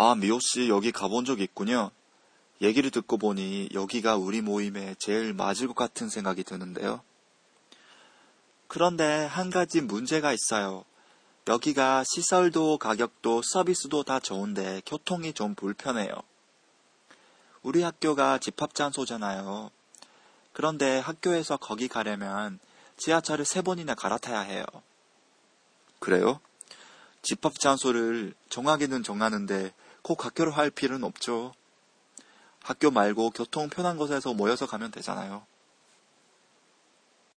아, 미호 씨 여기 가본 적 있군요. 얘기를 듣고 보니 여기가 우리 모임에 제일 맞을 것 같은 생각이 드는데요. 그런데 한 가지 문제가 있어요. 여기가 시설도 가격도 서비스도 다 좋은데 교통이 좀 불편해요. 우리 학교가 집합장소잖아요. 그런데 학교에서 거기 가려면 지하철을 세 번이나 갈아타야 해요. 그래요? 집합장소를 정하기는 정하는데 꼭 학교로 할 필요는 없죠. 학교 말고 교통 편한 곳에서 모여서 가면 되잖아요.